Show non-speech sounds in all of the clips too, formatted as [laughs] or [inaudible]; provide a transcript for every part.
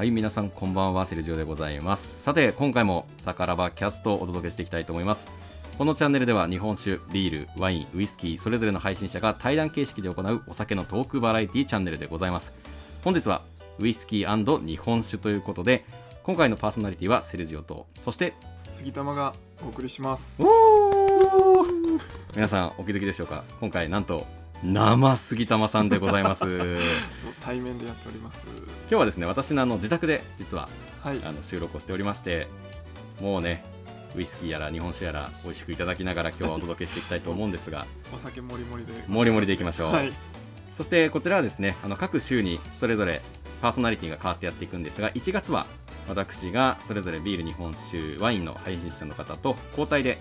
はい皆さんこんばんはセルジオでございます。さて今回もサカラバキャストをお届けしていきたいと思います。このチャンネルでは日本酒ビールワインウイスキーそれぞれの配信者が対談形式で行うお酒のトークバラエティチャンネルでございます。本日はウイスキー日本酒ということで今回のパーソナリティはセルジオとそして杉玉がお送りします。皆さんお気づきでしょうか？今回なんと生杉玉さんでございます。[laughs] 対面でやっております。今日はですね私のあの自宅で実は、はい、あの収録をしておりましてもうねウイスキーやら日本酒やら美味しくいただきながら今日は [laughs] お届けしていきたいと思うんですがお酒もりもりで。もりもりでいきましょう、はい、そしてこちらはですねあの各週にそれぞれパーソナリティが変わってやっていくんですが1月は私がそれぞれビール日本酒ワインの配信者の方と交代で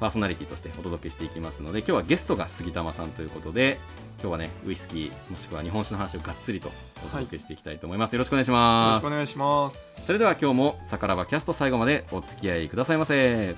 パーソナリティとしてお届けしていきますので今日はゲストが杉玉さんということで今日はねウイスキーもしくは日本酒の話をがっつりとお届けしていきたいと思います、はい、よろしくお願いします。よろしくお願いします。それでは今日もさからばキャスト最後までお付き合いくださいませ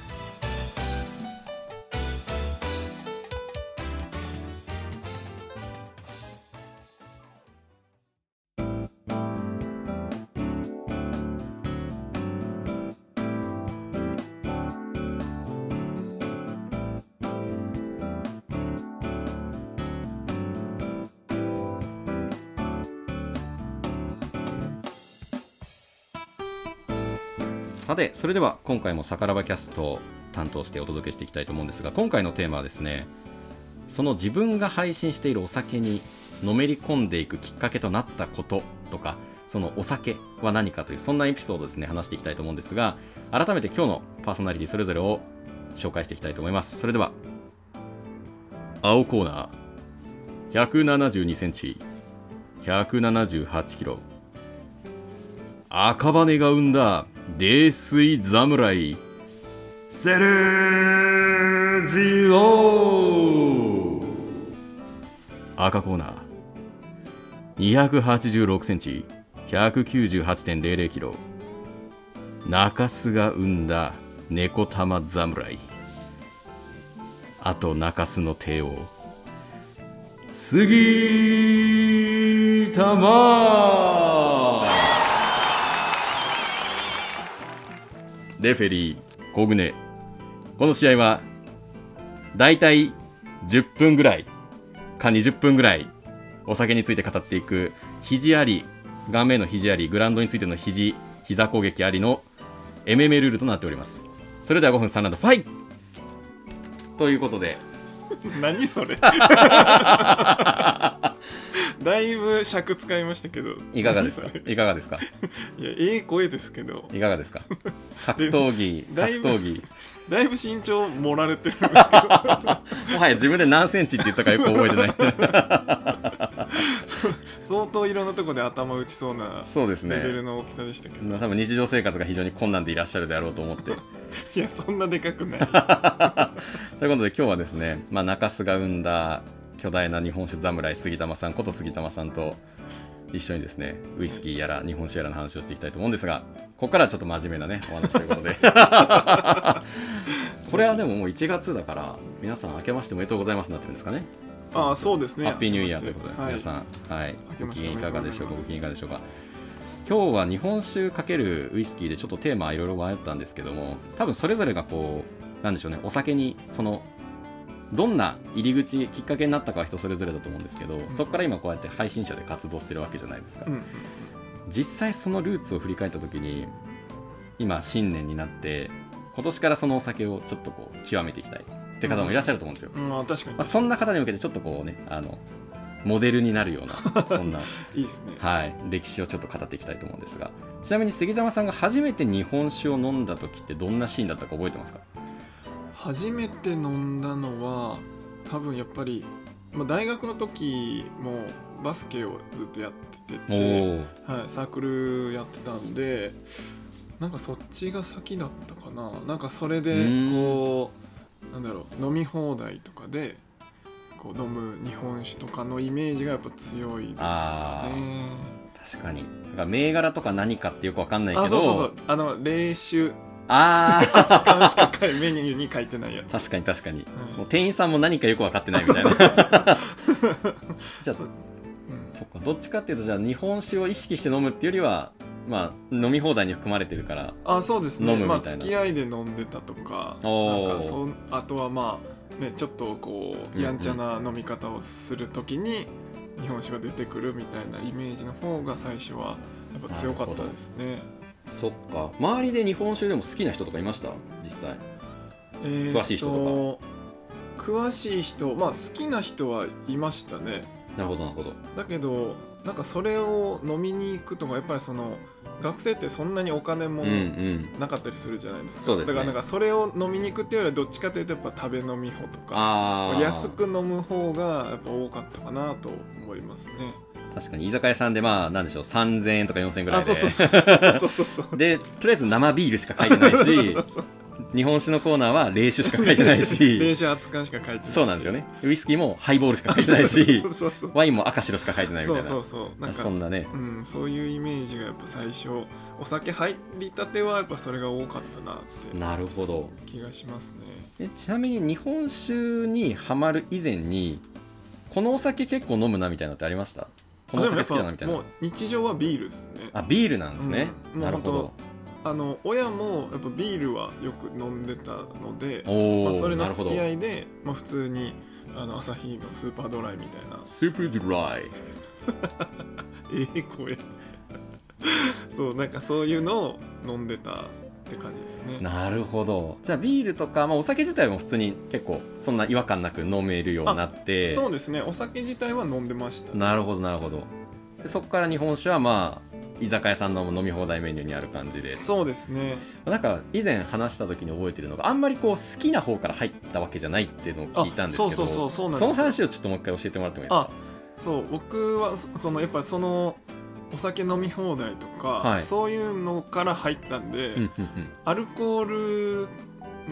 それでは今回も「さからばキャスト」を担当してお届けしていきたいと思うんですが今回のテーマはですねその自分が配信しているお酒にのめり込んでいくきっかけとなったこととかそのお酒は何かというそんなエピソードですね話していきたいと思うんですが改めて今日のパーソナリティそれぞれを紹介していきたいと思います。それでは青コーナー172センチ178キロ。赤羽が生んだ泥酔侍。セルジオ赤コーナー。286センチ。198.00キロ。中洲が生んだ猫玉侍。あと中洲の帝王。杉玉。レフェリー小舟この試合はだいたい10分ぐらいか20分ぐらいお酒について語っていく肘あり顔面の肘ありグラウンドについての肘膝攻撃ありの MMA ルールとなっております。それでは5分3ラウンドファイということで。[laughs] 何それ？[laughs] だいぶ尺使いましたけど。いかがですか？いかがですか？[laughs] いやええ声ですけど。いかがですか？[laughs] 格闘技格闘技。だいぶ身長盛られてるんですけど。[laughs] もはや自分で何センチって言ったかよく覚えてない。相当いろんなところで頭打ちそうなそうですね。レベルの大きさでしたけど、多分日常生活が非常に困難でいらっしゃるであろうと思って。いやそんなでかくない。ということで今日はですね、まあ、中洲が生んだ巨大な日本酒侍杉玉さんこと杉玉さんと一緒にですねウイスキーやら日本酒やらの話をしていきたいと思うんですがここからはちょっと真面目なねお話ということで。[laughs] これはでももう1月だから皆さん明けましておめでとうございますなってるんですかね。ああそうですね。ハッピーニューイヤーということで、はい、皆さん、はい、ご機嫌いかがでしょうか？ご機嫌いかがでしょうか？今日は日本酒かけるウイスキーでちょっとテーマいろいろ迷ったんですけども多分それぞれがこうなんでしょうねお酒にそのどんな入り口きっかけになったかは人それぞれだと思うんですけど、うん、そこから今こうやって配信者で活動してるわけじゃないですか、うん実際そのルーツを振り返った時に今新年になって今年からそのお酒をちょっとこう極めていきたいって方もいらっしゃると思うんですよ、うん。うん、確かに、まあ、そんな方に向けてちょっとこうねあのモデルになるような [laughs] そんないいですね、はい、歴史をちょっと語っていきたいと思うんですがちなみに杉玉さんが初めて日本酒を飲んだ時ってどんなシーンだったか覚えてますか？初めて飲んだのは多分やっぱり、まあ、大学の時もバスケをずっとやってて、はい、サークルやってたんでなんかそっちが先だったかな。なんかそれでこうなんだろう飲み放題とかでこう飲む日本酒とかのイメージがやっぱ強いですかね。確かに。銘柄とか何かってよくわかんないけど。あそうそうそう。あの冷酒ああ使うしかメニューに書いてないやつ。確かに確かに、うん、もう店員さんも何かよく分かってないみたいな。[laughs] じゃあそ,、う。ん、そっか。どっちかっていうとじゃあ日本酒を意識して飲むっていうよりはまあ飲み放題に含まれてるからあそうですね。飲むみたいな。まあ、付き合いで飲んでたとかなんかそんあとはまあねちょっとこうやんちゃな飲み方をするときに日本酒が出てくるみたいなイメージの方が最初はやっぱ強かったですね。そっか。周りで日本酒でも好きな人とかいました？実際。えー詳しい人と詳しい人まあ好きな人はいましたね。なるほどなるほど。だけどなんかそれを飲みに行くとかやっぱりその学生ってそんなにお金もうんうん。なかったりするじゃないですか、そうですね。だからなんかそれを飲みに行くっていうよりはどっちかというとやっぱ食べ飲み法とか安く飲む方がやっぱ多かったかなと思いますね確かに。居酒屋さんでまあなんでしょう。3000円とか4000円ぐらいで。あそうそうそうそうそうそうそうでとりあえず生ビールしか書いてないし日本酒のコーナーは冷酒しか書いてない [laughs] 冷し酒熱燗しか書いてないし。そうなんですよね。ウイスキーもハイボールしか書いてないしワインも赤白しか書いてないみたいな。そうそうそう。なんかそんなね。うん、そういうイメージがやっぱ最初お酒入りたてはやっぱそれが多かったなって。なるほど。気がしますね。えちなみに日本酒にはまる以前にこのお酒結構飲むなみたいなのってありました？このお酒好きだなみたいな。もう日常はビールですね。あビールなんですね、うん。なるほど。あの親もやっぱビールはよく飲んでたので、まあ、それの付き合いで、まあ、普通にあのアサヒのスーパードライみたいな。スープドライ。[laughs] ええ声 [laughs] そうなんかそういうのを飲んでたって感じですね。なるほど。じゃあビールとか、まあ、お酒自体も普通に結構そんな違和感なく飲めるようになって。そうですね。お酒自体は飲んでました、なるほどなるほど。でそこから日本酒はまあ居酒屋さんの飲み放題メニューにある感じで。そうですね。なんか以前話した時に覚えてるのがあんまりこう好きな方から入ったわけじゃないっていうのを聞いたんですけどあそうそうそうそうなんですよ。の話をちょっともう一回教えてもらってもいいですか？あそう僕はそそのやっぱりそのお酒飲み放題とか、はい。そういうのから入ったんで、うんうんアルコール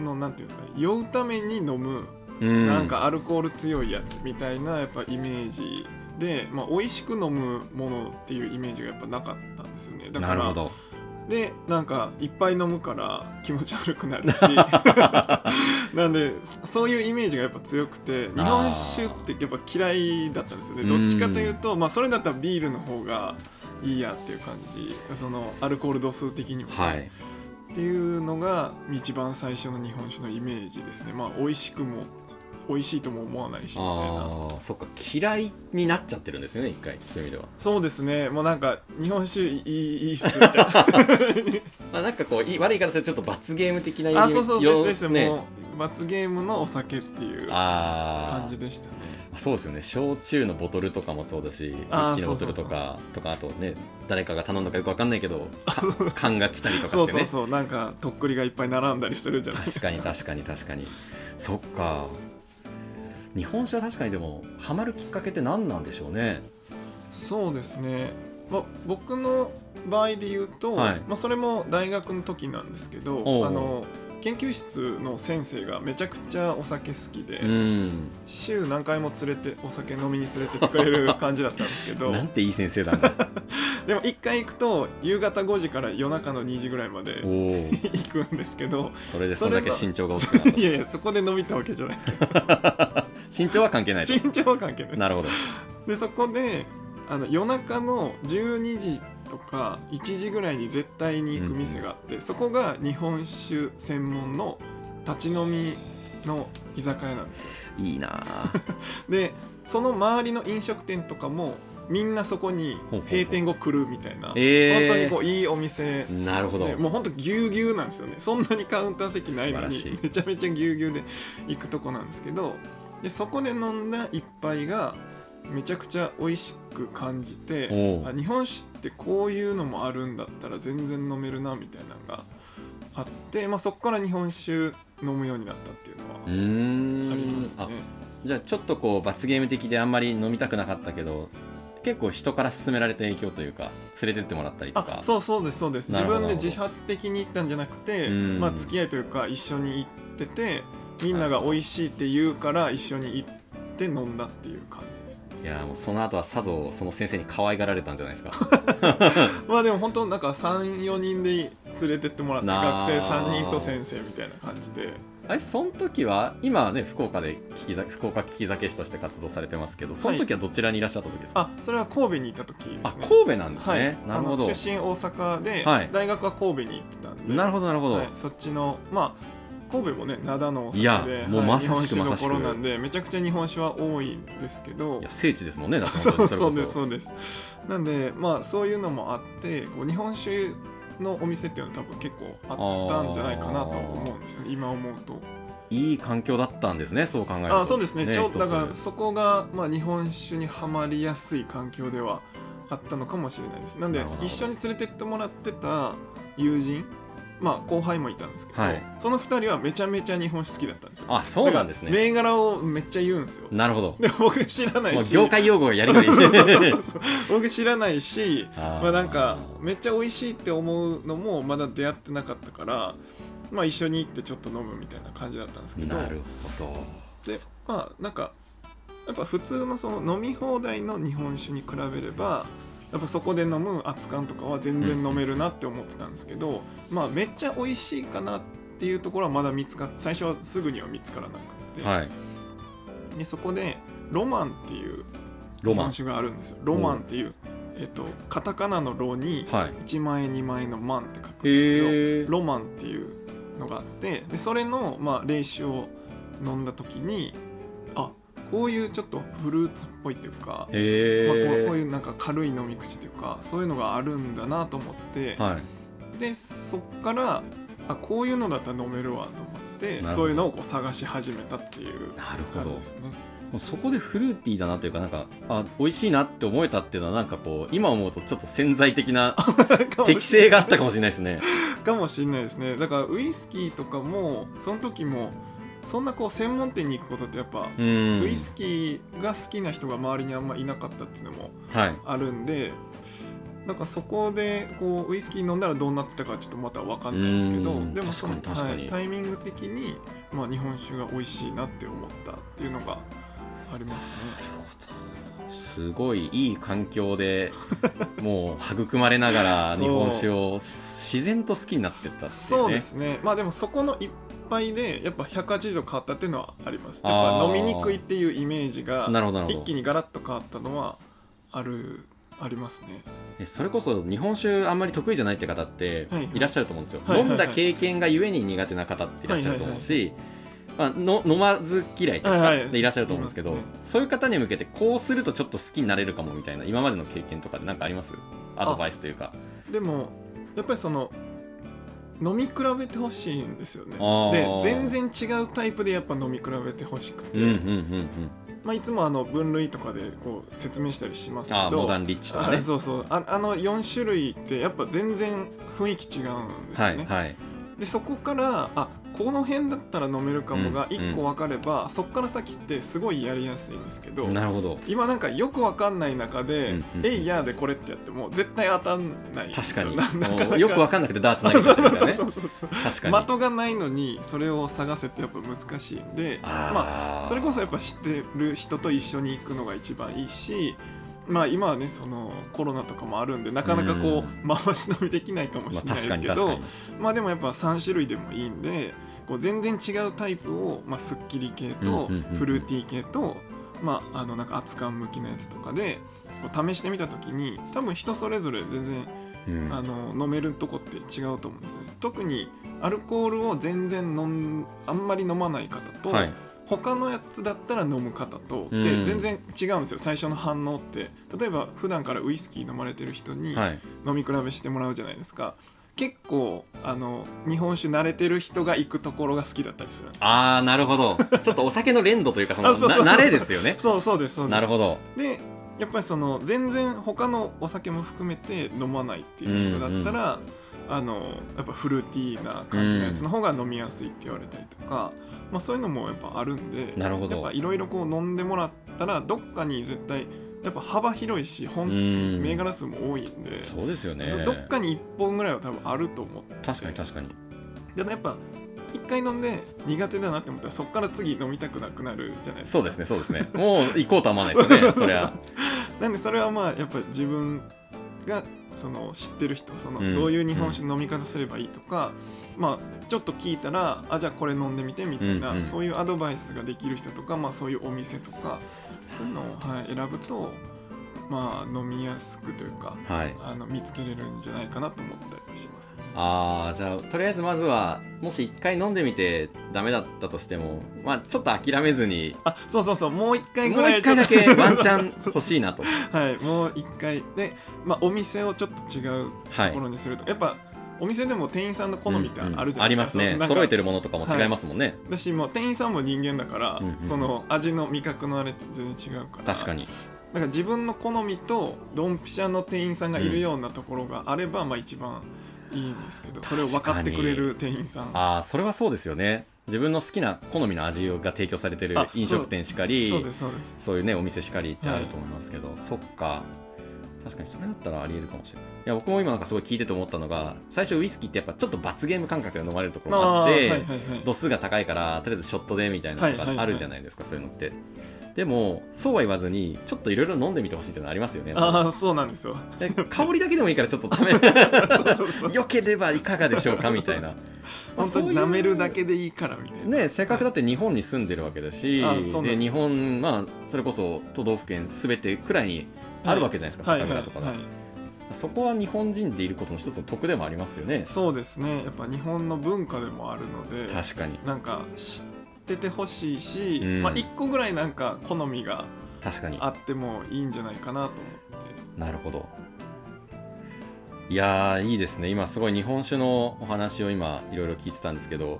のなんていうんですかね酔うために飲む、うん。うんなんかアルコール強いやつみたいなやっぱイメージで、まあ、美味しく飲むものっていうイメージがやっぱなかったんですよね。だからなるほど。でなんかいっぱい飲むから気持ち悪くなるし。[laughs] なんでそそういうイメージがやっぱ強くて日本酒ってやっぱ嫌いだったんですよね。どっちかというと、まあ、それだったらビールの方がいいやっていう感じ。そのアルコール度数的にもね、はい。っていうのが一番最初の日本酒のイメージですね。まあ美味しくも美味しいとも思わないしみたいな。ああそっか嫌いになっちゃってるんですよね一回そういう意味では。そうですね。もうなんか日本酒いいいいっすみたいな。[laughs] まあ、なんかこういい悪い言い方するとちょっと罰ゲーム的なあそうそうよですです、ね。もう罰ゲームのお酒っていうあ感じでしたね。あそうですよね。焼酎のボトルとかもそうだしウイスキあーーのボトルとかとかあとね誰かが頼んだかよくわかんないけど [laughs] か缶が来たりとかしてね。そうそうそう。なんかとっくりがいっぱい並んだりするじゃないですか。確かに確かに確かに。そっか日本酒は確かにでもハマるきっかけって何なんでしょうね？そうですね、まあ、僕の場合で言うと、はい。まあ、それも大学の時なんですけどあの研究室の先生がめちゃくちゃお酒好きで、うん。週何回も連れてお酒飲みに連れてってくれる感じだったんですけど [laughs] なんていい先生だ [laughs] でも1回行くと夕方5時から夜中の2時ぐらいまで [laughs] 行くんですけどそれでそれだけ身長が大きくなっいやいやそこで飲みたわけじゃないた身長は関係ないと。身長は関係ない。なるほど。でそこであの夜中の12時とか1時ぐらいに絶対に行く店があって、そこが日本酒専門の立ち飲みの居酒屋なんですよ。いいなあ。[laughs] でその周りの飲食店とかもみんなそこに閉店後来るみたいな、えー。本当にこういいお店。なるほど、でもう本当ぎゅうぎゅうなんですよね。そんなにカウンター席ないのにめちゃめちゃぎゅうぎゅうで行くとこなんですけどでそこで飲んだ一杯がめちゃくちゃ美味しく感じておう。あ日本酒ってこういうのもあるんだったら全然飲めるなみたいなのがあって、まあ、そこから日本酒飲むようになったっていううのはありーん。あますね。じゃあちょっとこう罰ゲーム的であんまり飲みたくなかったけど結構人から勧められた影響というか連れてってもらったりとか。あそうそうですそうです。自なるほど。分で自発的に行ったんじゃなくて、うん。まあ、付き合いというか一緒に行っててみんなが美味しいって言うから一緒に行って飲んだっていう感じです。いやもうその後はさぞその先生に可愛がられたんじゃないですか。[laughs] まあでも本当なんか34人で連れてってもらって学生3人と先生みたいな感じで。あれその時は今はね福岡で聞きざ福岡聞き酒師として活動されてますけどその時はどちらにいらっしゃった時ですか、あそれは神戸にいた時であすね。神戸なんですね、はい、なるほど。出身大阪で、はい。大学は神戸に行ってたんで。なるほどなるほど、はい、そっちのまあ神戸もね灘のお酒いやでもうまさしくまさしく。酒の頃なんでめちゃくちゃ日本酒は多いんですけど。いや聖地ですもんねだってそうそうですそうです。なんでまあそういうのもあってこう日本酒のお店っていうのは多分結構あったんじゃないかなと思うんですよね。今思うと。いい環境だったんですねそう考えると。あそうですね。ちょだからそこが、まあ、日本酒にはまりやすい環境ではあったのかもしれないです。なんで一緒に連れてってもらってた友人まあ後輩もいたんですけど、はい。その2人はめちゃめちゃ日本酒好きだったんですよ。あそうなんですね。だから銘柄をめっちゃ言うんですよ。なるほど。で僕知らないし。もう業界用語をやりとり [laughs] そうそうそう。僕知らないしあー。まあなんかめっちゃ美味しいって思うのもまだ出会ってなかったからまあ一緒に行ってちょっと飲むみたいな感じだったんですけど。なるほど。でまあなんかやっぱ普通のその飲み放題の日本酒に比べればやっぱそこで飲む熱燗とかは全然飲めるなって思ってたんですけど、まあめっちゃ美味しいかなっていうところはまだ見つかっ最初はすぐには見つからなくて、はい。でそこでロマンっていうロマン。日本酒があるんですよ。ロマンっていう、えっとカタカナの「ロ」にはい。1万円2万円の「万」って書くんですけど、ロマンっていうのがあってでそれの、まあ、霊酒を飲んだ時にあこういうちょっとフルーツっぽいっていうか、まあ、こういうなんか軽い飲み口っていうかそういうのがあるんだなと思ってえ、はい。でそっからあこういうのだったら飲めるわと思ってそういうのをこう探し始めたっていうなるほど。感じですね。もうそこでフルーティーだなというかなんかあ美味しいなって思えたっていうのはなんかこう今思うとちょっと潜在的な [laughs] 適性があったかもしれないですね。[laughs] かもしれないですね。だからウイスキーとかもその時もそんなこう専門店に行くことってやっぱ、うん。ウイスキーが好きな人が周りにあんまいなかったっていうのもはい。あるんでだからそこでこうウイスキー飲んだらどうなってたかちょっとまた分かんないですけどうん。でもその、はいタイミング的に、まあ、日本酒が美味しいなって思ったっていうのがありますね。すごいいい環境で [laughs] もう育まれながら日本酒を自然と好きになってったっていうね。そうですね。まあでもそこの一杯でやっぱ180度変わったっていうのはあります。やっぱ飲みにくいっていうイメージが一気にガラッと変わったのはあるありますね。えそれこそ日本酒あんまり得意じゃないって方ってはいはい。いらっしゃると思うんですよ、はいはいはい。飲んだ経験がゆえに苦手な方っていらっしゃると思うし、まあ、の飲まず嫌いとかはいはい。でいらっしゃると思うんですけど、いますね。そういう方に向けてこうするとちょっと好きになれるかもみたいな今までの経験とかで何かあります？アドバイスというか。でもやっぱりその飲み比べてほしいんですよね。で全然違うタイプでやっぱ飲み比べてほしくて、うんうんうんうん。まあ、いつもあの分類とかでこう説明したりしますけど。モダンリッチとかね。あそうそう。ああの4種類ってやっぱ全然雰囲気違うんですよね、はいはい。でそこからあこの辺だったら飲めるかもがうん1個分かれば、そこから先ってすごいやりやすいんですけどなるほど。今なんかよく分かんない中でうん「うんえいや」でこれってやっても絶対当たんない確かに。よく分かんなくてダーツ投げそうちゃってるそうからね的がないのにそれを探せってやっぱ難しいんでまああそれこそやっぱ知ってる人と一緒に行くのが一番いいしまあ今はねそのコロナとかもあるんでなかなかこう回し飲みできないかもしれないですけど、確かに確かに。まあでもやっぱ3種類でもいいんでこう全然違うタイプを、まあ、スッキリ系とフルーティー系と、まあ、あのなんか熱燗向きのやつとかでこう試してみた時に多分人それぞれ全然うん。あの飲めるとこって違うと思うんですね。特にアルコールを全然飲んあんまり飲まない方と、はい。他のやつだったら飲む方と、うん。で全然違うんですよ。最初の反応って。例えば普段からウイスキー飲まれてる人にはい。飲み比べしてもらうじゃないですか結構あの日本酒慣れてる人が行くところが好きだったりするんですよ。ああなるほど。[laughs] ちょっとお酒の連度というかそのあそ慣れですよね。[laughs] そうそうですそうです。なるほど。でやっぱりその全然他のお酒も含めて飲まないっていう人だったら、あのやっぱフルーティーな感じのやつの方が飲みやすいって言われたりとか、まあ、そういうのもやっぱあるんでなるほど。やっぱいろいろこう飲んでもらったらどっかに絶対やっぱ幅広いし本うん。銘柄数も多いんで、そうですよね。どどっかに1本ぐらいは多分あると思って。確かに確かに。でもやっぱ一回飲んで苦手だなって思ったらそこから次飲みたくなくなるじゃないですか。そうですねそうですね。もう行こうとは思わないですよね [laughs] そりゃ。なんでそれはまあやっぱ自分がその知ってる人そのうん。どういう日本酒の飲み方すればいいとか、まあちょっと聞いたらあじゃあこれ飲んでみてみたいな、うんうん。そういうアドバイスができる人とか、まあ、そういうお店とかそういうのを、はい、選ぶとまあ飲みやすくというかはい。あの見つけれるんじゃないかなと思ったりしますね。ああじゃあとりあえずまずはもし一回飲んでみてダメだったとしてもまあちょっと諦めずにあそうそうそうもう一回ぐらいもう一回だけワンチャン [laughs] 欲しいなと。はいもう一回。で、まあ、お店をちょっと違うはいところにすると、やっぱお店でも店員さんの好みってあるじゃないですか、うんうんありますね。揃えてるものとかも違いますもんね、だしもう店員さんも人間だから、うんうんその味の味覚のあれって全然違うから。確かに。だから自分の好みとドンピシャの店員さんがいるようなところがあれば、まあ一番いいんですけどそれを分かってくれる店員さん。ああそれはそうですよね。自分の好きな好みの味が提供されてるあ飲食店しかりそうですそうです。そういうねお店しかりってあると思いますけど、そっか。確かにそれだったらありえるかもしれないいや僕も今なんかすごい聞いてて思ったのが最初ウイスキーってやっぱちょっと罰ゲーム感覚で飲まれるところがあって、ーはいはいはい度数が高いからとりあえずショットでみたいなのはいはいはいがあるじゃないですか、そういうのって。でもそうは言わずにちょっといろいろ飲んでみてほしいっていうのはありますよねああそうなんですよ。で香りだけでもいいからちょっと試 [laughs] そうそうそう。[laughs] よければいかがでしょうかみたいな。本当に舐めるだけでいいからみたいな。ねせっかくだって日本に住んでるわけだし、あそうなんで日本まあそれこそ都道府県すべてくらいにあるわけじゃないですか、はい酒蔵とかが、はいはいそこは日本人でいることの一つの得でもありますよね。そうですね。やっぱ日本の文化でもあるので確かに。なんか知っててほしいし、うん。まあ、1個ぐらいなんか好みが確かに。あってもいいんじゃないかなと思って。なるほど。いやーいいですね。今すごい日本酒のお話を今いろいろ聞いてたんですけど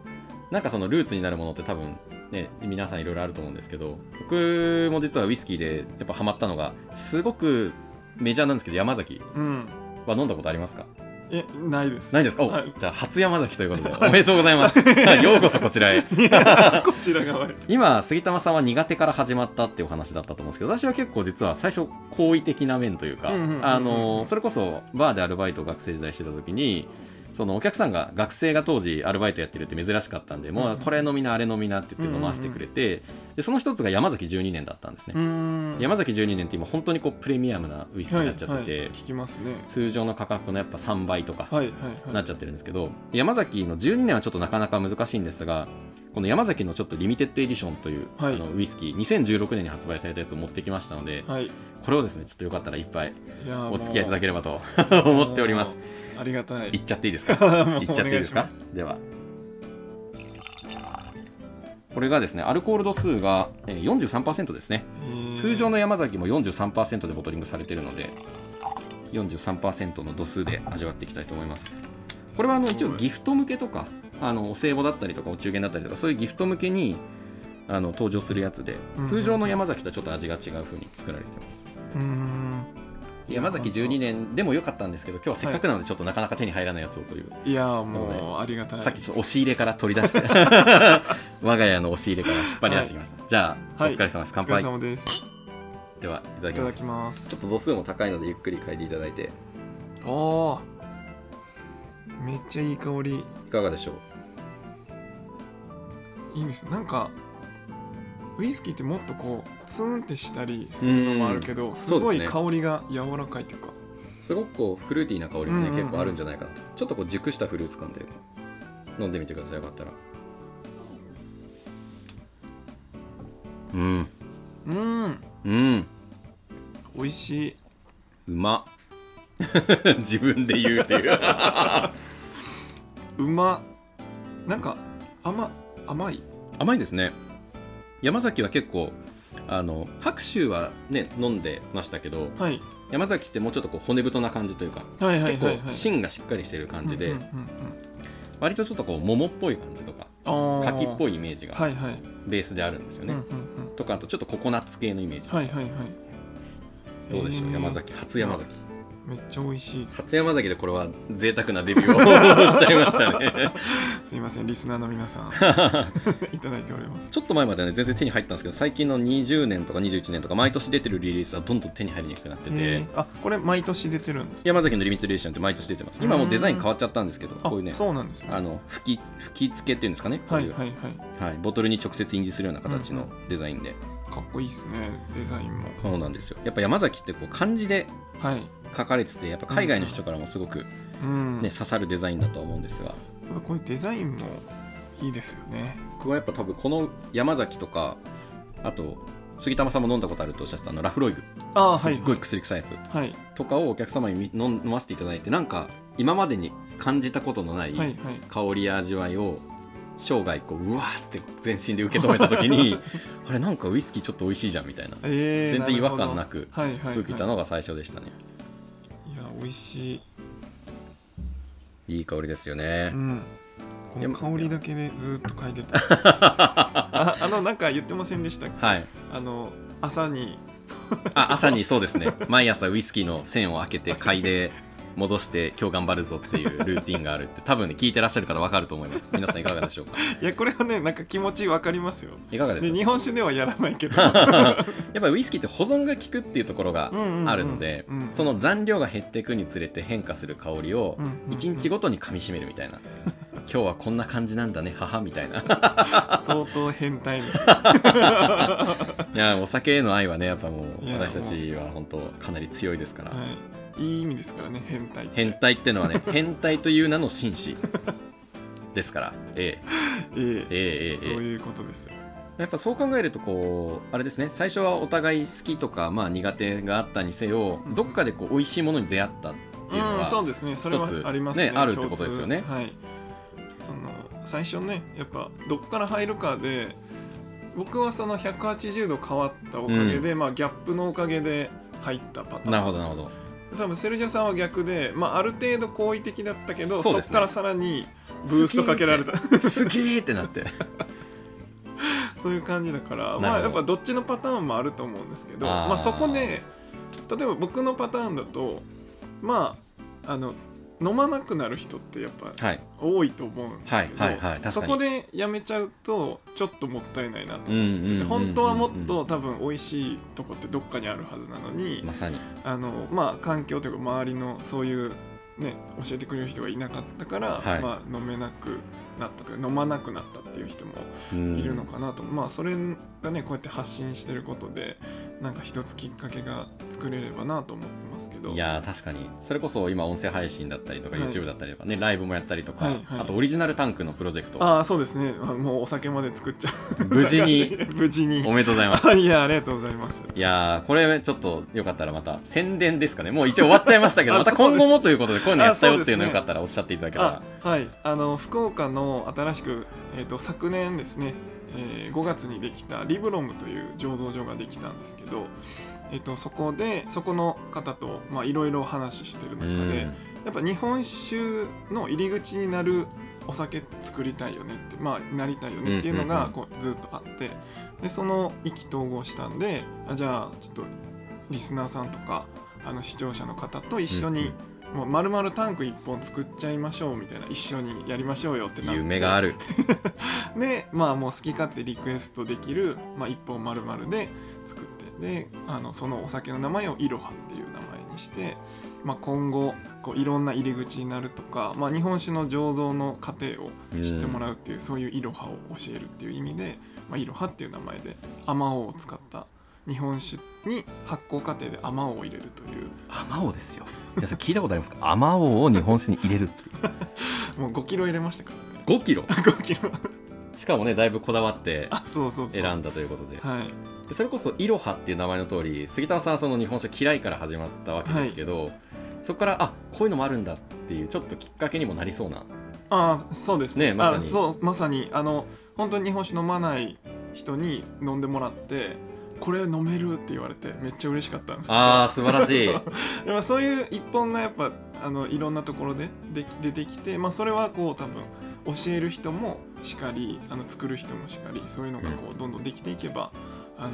なんかそのルーツになるものって多分ね皆さんいろいろあると思うんですけど僕も実はウイスキーでやっぱハマったのがすごくメジャーなんですけど山崎うん。は飲んだことありますか？えないです。ないですか？お、はい。じゃあ初山崎ということで、[laughs] はい。おめでとうございます。[laughs] はいようこそこちらへ。いやこちら側へ。今杉玉さんは苦手から始まったっていうお話だったと思うんですけど私は結構実は最初好意的な面というかうんうんうんうんあのそれこそバーでアルバイトを学生時代してた時にそのお客さんが学生が当時アルバイトやってるって珍しかったんで、もうこれ飲みなあれ飲みなって言って飲ませてくれて、でその一つが山崎12年だったんですね、山崎12年って今本当にこうプレミアムなウイスキーになっちゃってて、はいはい、聞きますね。通常の価格のやっぱ3倍とかなっちゃってるんですけど、山崎の12年はちょっとなかなか難しいんですがこの山崎のちょっとリミテッドエディションという、はい。あのウイスキー2016年に発売されたやつを持ってきましたので、はい。これをですねちょっとよかったらいっぱいお付き合いいただけれればと [laughs] 思っております。ありがたい。いっちゃっていいですか？[laughs] いっちゃっていいですか？では。これがですねアルコール度数がえー43%ですね。えー。通常の山崎も43%でボトリングされているので43%の度数で味わっていきたいと思いますこれはあの一応ギフト向けとかあのお歳暮だったりとかお中元だったりとかそういうギフト向けにあの登場するやつでうん。通常の山崎とはちょっと味が違う風に作られてます。うーん。山崎12年でも良かったんですけど今日はせっかくなのでちょっとなかなか手に入らないやつをという、いやもうありがたい。さっき押し入れから取り出して [laughs] 我が家の押し入れから引っ張り出してきました、じゃあ、はい。お疲れ様です。乾お疲れ杯様です。ではいただきます。ちょっと度数も高いのでゆっくり嗅いでいただいて。おーめっちゃいい香り。いかがでしょう？いいです。なんかウイスキーってもっとこうツーンってしたりするのもあるけどすごい香りが柔らかいというか。すごくこうフルーティーな香りもね、うんうん。うん結構あるんじゃないかな。とちょっとこう熟したフルーツ感というか飲んでみてくださいよかったら。うん。うーん。うん。美味しい。うま。っ [laughs] 自分で言うっていううまなんか甘甘い？甘いですね。山崎は結構あの白州はね飲んでましたけどはい。山崎ってもうちょっとこう骨太な感じというかはいはい結はいはい。構芯がしっかりしてる感じで、うんうんうんうん割とちょっとこう桃っぽい感じとか柿っぽいイメージがはいはい。ベースであるんですよね、うんうんうん。とかあとちょっとココナッツ系のイメージ、はいはいはい。どうでしょう、えー山崎初山崎めっちゃ美味しいです。初山崎でこれは贅沢なデビューを [laughs] しちゃいましたね。[laughs] すいませんリスナーの皆さん。[laughs] いただいております。ちょっと前まではね全然手に入ったんですけど最近の20年とか21年とか毎年出てるリリースはどんどん手に入りにくくなってて、あこれ毎年出てるんですか？山崎のリミテッドエディションって毎年出てます。今もうデザイン変わっちゃったんですけどあこういうねそうなんですね。あの吹き吹き付けっていうんですかねこう、はいはいはい。はい。ボトルに直接印字するような形のデザインで、かっこいいですねデザインも。そうなんですよ。やっぱ山崎ってこう漢字ではい、書かれててやっぱ海外の人からもすごく、うん。ね刺さるデザインだとは思うんですが。こういうデザインもいいですよね。僕はやっぱ多分この山崎とかあと杉玉さんも飲んだことあるとおっしゃってたあのラフロイグ。ああすっごい薬臭いやつ。はい。とかをお客様に飲飲ませていただいてなんか今までに感じたことのない。香りや味わいを生涯こううわーって全身で受け止めた時に [laughs] あれなんかウイスキーちょっと美味しいじゃんみたいな。えー、全然違和感るなく受けたのが最初でしたね。いや美味しい。いい香りですよね。うん。この香りだけでずっと嗅いでた。[laughs] ああのなんか言ってませんでしたっけ？はい。あの朝に。あ朝にそうですね。毎朝ウイスキーの栓を開けて嗅いで戻して今日頑張るぞっていうルーティンがあるって多分ね聞いてらっしゃる方分かると思います。皆さんいかがでしょうか？[laughs] いやこれはねなんか気持ちわかりますよ。いかがですか？で日本酒ではやらないけど。[laughs] やっぱりウイスキーって保存が効くっていうところがうんうんうんあるのでうんその残量が減っていくにつれて変化する香りをうんうんうん。1日ごとに噛みしめるみたいな。[laughs] 今日はこんな感じなんだね母みたいな。相当変態です。いやお酒への愛はねやっぱもう私たちは本当かなり強いですから。はい、いい意味ですからね変態変態ってのはね [laughs] 変態という名の紳士。ですからええ。ええ。ええそういうことですよ。やっぱそう考えるとこうあれですね。最初はお互い好きとか、まあ、苦手があったにせよ、どっかでこう美味しいものに出会ったっていうのは、うん、そうですね。それありますね、ね、あるってことですよね。はい。その最初ねやっぱどっから入るかで僕はその180度変わったおかげで、うん、まあギャップのおかげで入ったパターン。なるほどなるほど。多分セルジャさんは逆で、まあ、ある程度好意的だったけどそ,、ね。っからさらにブーストかけられた。すげーってなって。[laughs] そういう感じだからまあやっぱどっちのパターンもあると思うんですけどまあ、そこで例えば僕のパターンだとまああの飲まなくなる人ってやっぱはい。多いと思うんですけど、そこでやめちゃうとちょっともったいないなと思ってて、本当はもっと多分美味しいとこってどっかにあるはずなのに、まさに。あのまあ環境というか周りのそういうね教えてくれる人がいなかったから、はい。まあ飲めなくなったとか飲まなくなったっていう人もうん。いるのかなと、まあそれがねこうやって発信してることでなんか一つきっかけが作れればなと思ってますけど。いやー確かに。それこそ今音声配信だったりとかはい。YouTube だったりとかね、ライブもやったりとか、はいはい。あとオリジナルタンクのプロジェクト。ああそうですね。あもうお酒まで作っちゃう。無事に。[laughs] 無事に。おめでとうございます。あ [laughs] いやありがとうございます。いやーこれちょっとよかったらまた宣伝ですかね。もう一応終わっちゃいましたけど [laughs] あまた今後もということでこういうのやったよっていうのよかったらおっしゃっていただけたら。あはい。あの福岡の新しく、えー、と昨年ですね、えー5月にできたリブロムという醸造所ができたんですけど、えー、とそこでそこの方とまあいろいろ話してるう中でん。やっぱ日本酒の入り口になるお酒作りたいよねってまあなりたいよねっていうのうんうんうん。がこうずっとあってでその意気投合したんであじゃあちょっとリスナーさんとかあの視聴者の方と一緒に、もう丸々タンク1本作っちゃいましょうみたいな。一緒にやりましょうよってなって。夢がある。[laughs] でまあもう好き勝手リクエストできる、まあ、1本丸々で作って。であのそのお酒の名前をイロハっていう名前にして、まあ、今後こういろんな入り口になるとか、まあ、日本酒の醸造の過程を知ってもらうっていう、そういうイロハを教えるっていう意味で、まあ、イロハっていう名前でアマオを使った日本酒に発酵過程でアマオを入れるという。アマオですよ。皆さん聞いたことありますか？アマオを日本酒に入れるって。いうもう5キロ入れましたからね。5キロ？[laughs] 5キロ。しかもねだいぶこだわって選んだということで。はい。でそれこそイロハっていう名前の通り杉田さんはその日本酒嫌いから始まったわけですけど、そこからあこういうのもあるんだっていうちょっときっかけにもなりそうな。ああそうですね。ねまさに。あそうまさに。あの本当に日本酒飲まない人に飲んでもらってこれ飲めるって言われてめっちゃ嬉しかったんですあー素晴らしい。[laughs] そう。でもそういう一本がやっぱあのいろんなところででき出てきて、まあ、それはこう多分教える人もしかりあの作る人もしかりそういうのがこうどんどんできていけば、あの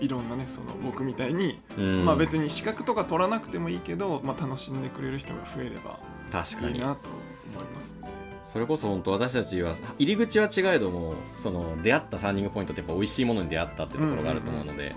いろんなねその僕みたいに、うん。まあ別に資格とか取らなくてもいいけど、まあ、楽しんでくれる人が増えれば確かにいいなと思いますね。それこそ本当私たちは入り口は違えどもその出会ったターニングポイントってやっぱ美味しいものに出会ったってところがあると思うので、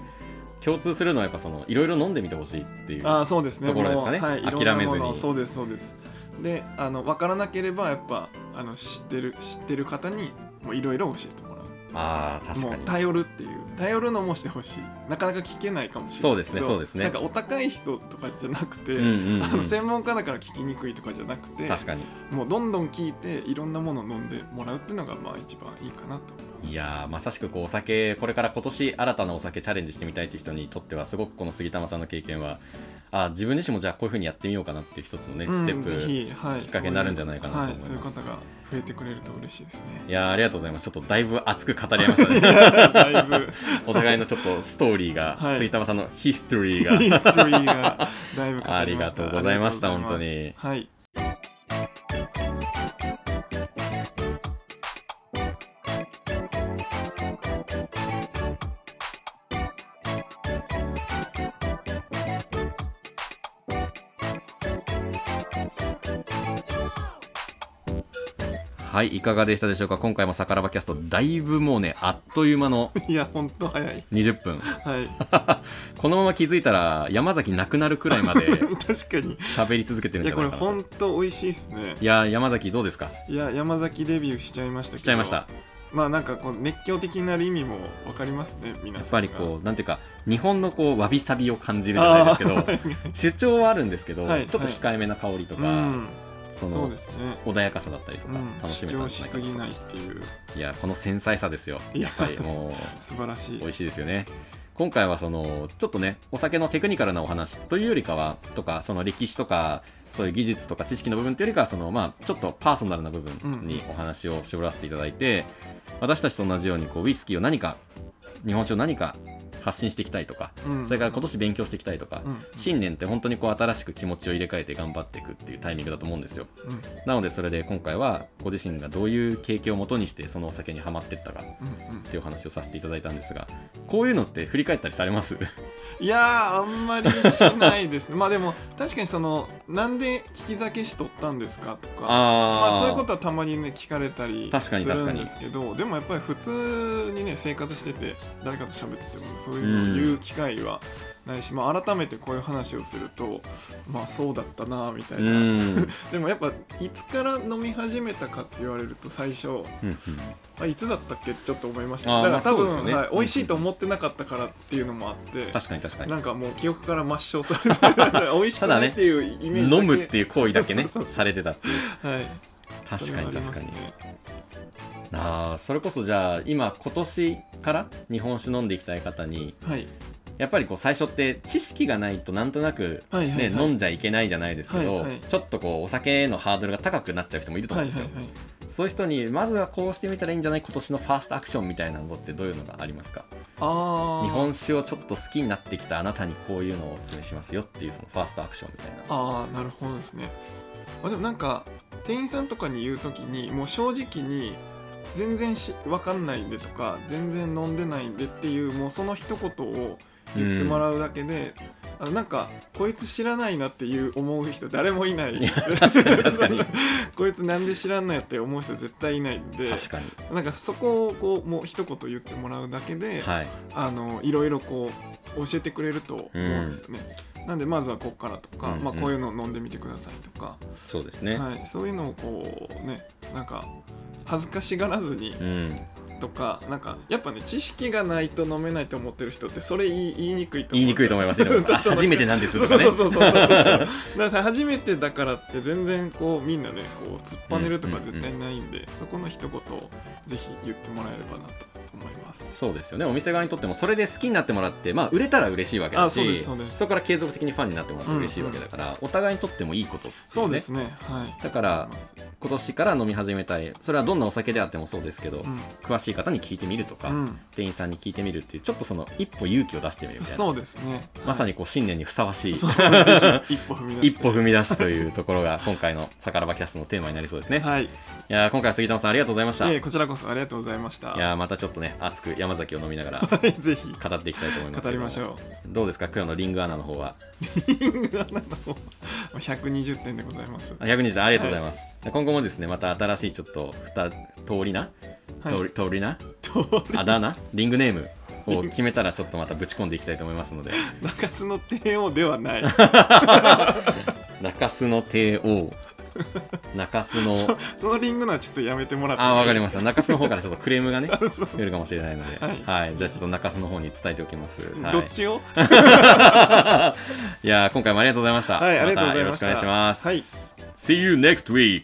共通するのはやっぱそのいろいろ飲んでみてほしいっていうああそうですね。ところですかね。はい、諦めずに。そうですそうです。であの分からなければやっぱあの知ってる知ってる方にもういろいろ教えてもらう。っあ確かに。頼るっていう頼るのもしてほしい。なかなか聞けないかもしれないそうですねそうですね。なんかお高い人とかじゃなくて、うんうんうん、あの専門家だから聞きにくいとかじゃなくて確かに。もうどんどん聞いていろんなものを飲んでもらうっていうのがまあ一番いいかなといやまさしくこうお酒これから今年新たなお酒チャレンジしてみたいという人にとってはすごくこの杉玉さんの経験はあ自分自身もじゃあこういうふうにやってみようかなっていう一つのね、ステップ、はい、きっかけになるんじゃないかなと思います、はい、そういう方が増えてくれると嬉しいですね。いやありがとうございます。ちょっとだいぶ熱く語り合いましたね。[laughs] だいぶ。お互いのちょっとストーリーが、はい、杉玉さんのヒストリーが。ヒストリーがだいぶ [laughs] ありがとうございました本当に。はいはいいかがでしたでしょうか？今回もさからばキャストだいぶもうねあっという間の [laughs] いや本当早い。20分。はい。[laughs] このまま気づいたら山崎なくなるくらいまで [laughs] 確かに。喋り続けてるんじゃないかないやこれ本当美味しいですね。いや山崎どうですか？いや山崎デビューしちゃいましたけど。しちゃいました。まあなんかこう熱狂的になる意味も分かりますね皆さんやっぱりこうなんていうか日本のこうわびさびを感じるじゃないですけど主張はあるんですけど、はい、ちょっと控えめな香りとか、はいその穏やかさだったりとか楽しめたんじゃないかな、っていう。いやこの繊細さですよ。やっぱりもう素晴らしい。美味しいですよね。今回はそのちょっとねお酒のテクニカルなお話というよりかはとかその歴史とかそういう技術とか知識の部分というよりかはそのまあちょっとパーソナルな部分にお話を絞らせていただいて、私たちと同じようにこうウイスキーを何か日本酒を何か発信していきたいとか、うん、それから今年勉強していきたいとか、うん、新年って本当にこう新しく気持ちを入れ替えて頑張っていくっていうタイミングだと思うんですよ、うん、なのでそれで今回はご自身がどういう経験をもとにしてそのお酒にはまっていったかっていうお話をさせていただいたんですがこういうのって振り返ったりされます？いやあんまりしないですね。[laughs] まあでも確かにそのなんで利き酒師取ったんですかとかまあ、そういうことはたまにね聞かれたりするんですけどでもやっぱり普通にね生活してて誰かと喋っててもそういうのを言う機会はないし、まあ、改めてこういう話をするとまあそうだったなみたいな。[laughs] でもやっぱいつから飲み始めたかって言われると最初、あいつだったっけちょっと思いました。だから多分、ね。はい、美味しいと思ってなかったからっていうのもあって確かに確かに。なんかもう記憶から抹消されて [laughs] 美味しくないっていうイメージ、ね、飲むっていう行為だけね [laughs] されてたっていう、はい、確かに確かに。あそれこそじゃあ今今年から日本酒飲んでいきたい方に、はい、やっぱりこう最初って知識がないとなんとなくね、はいはいはい、飲んじゃいけないじゃないですけど、はいはい、ちょっとこうお酒のハードルが高くなっちゃう人もいると思うんですよ、はいはいはい、そういう人にまずはこうしてみたらいいんじゃない今年のファーストアクションみたいなのってどういうのがありますか？あ日本酒をちょっと好きになってきたあなたにこういうのをおすすめしますよっていうそのファーストアクションみたいな。ああなるほどですね。あでもなんか店員さんとかに言う時にもう正直に全然し分かんないんでとか全然飲んでないんでっていうもうその一言を言ってもらうだけで、うん、あなんかこいつ知らないなっていう思う人誰もいない。[laughs] [laughs] こいつなんで知らんのやって思う人絶対いないんでなんかそこをこうもう一言言ってもらうだけで、はい、あのいろいろこう教えてくれると思うんですよね。うん、なんでまずはここからとか、うんうん、まあ、こういうのを飲んでみてくださいとか。そうですね、はい、そういうのをこうねなんか恥ずかしがらずに、とかなんかやっぱね知識がないと飲めないと思ってる人ってそれ言い言いにくいと思言いにくいと思います [laughs] 初めてなんですとかね。そうそうそうそうそうだから初めてだからって全然こうみんなねこう突っぱねるとか絶対ないんで、うんうんうん、そこの一言をぜひ言ってもらえればなと思います。そうですよね。お店側にとってもそれで好きになってもらって、まあ、売れたら嬉しいわけだしそこから継続的にファンになってもらって嬉しいわけだから、うんうん、お互いにとってもいいこと、ね、そうですね、はい、だから今年から飲み始めたい。それはどんなお酒であってもそうですけど、うん、詳しい方に聞いてみるとか、うん、店員さんに聞いてみるっていうちょっとその一歩勇気を出してみるみたいな。そうですね、まさにこう新年にふさわしい。一歩踏み出すというところが今回の「さからばキャスト」のテーマになりそうですね、はい、いや今回は杉玉さんありがとうございました、こちらこそありがとうございました。いやまたちょっとね熱く山崎を飲みながら。[laughs] ぜひ。語っていきたいと思います語りましょう。どうですか？今日のリングアナの方は。リングアナの方120点でございます。120点。ありがとうございます、はい、今後もですねまた新しいちょっと2通りな、はい、通りな？あだ名？リングネーム？を決めたらちょっとまたぶち込んでいきたいと思いますので。[laughs] 中洲の帝王ではない。[laughs] 中洲の帝王。中洲のそのリングのはちょっとやめてもらって。あわかりまました。中洲の方からちょっとクレームがね [laughs] そう増えるかもしれないので、ははい。いじゃあちょっと中洲の方に伝えておきます、はい、どっちを？い。やー今回もありがとうございました。はいありがとうございまたよろしくお願いします、はい。See you next week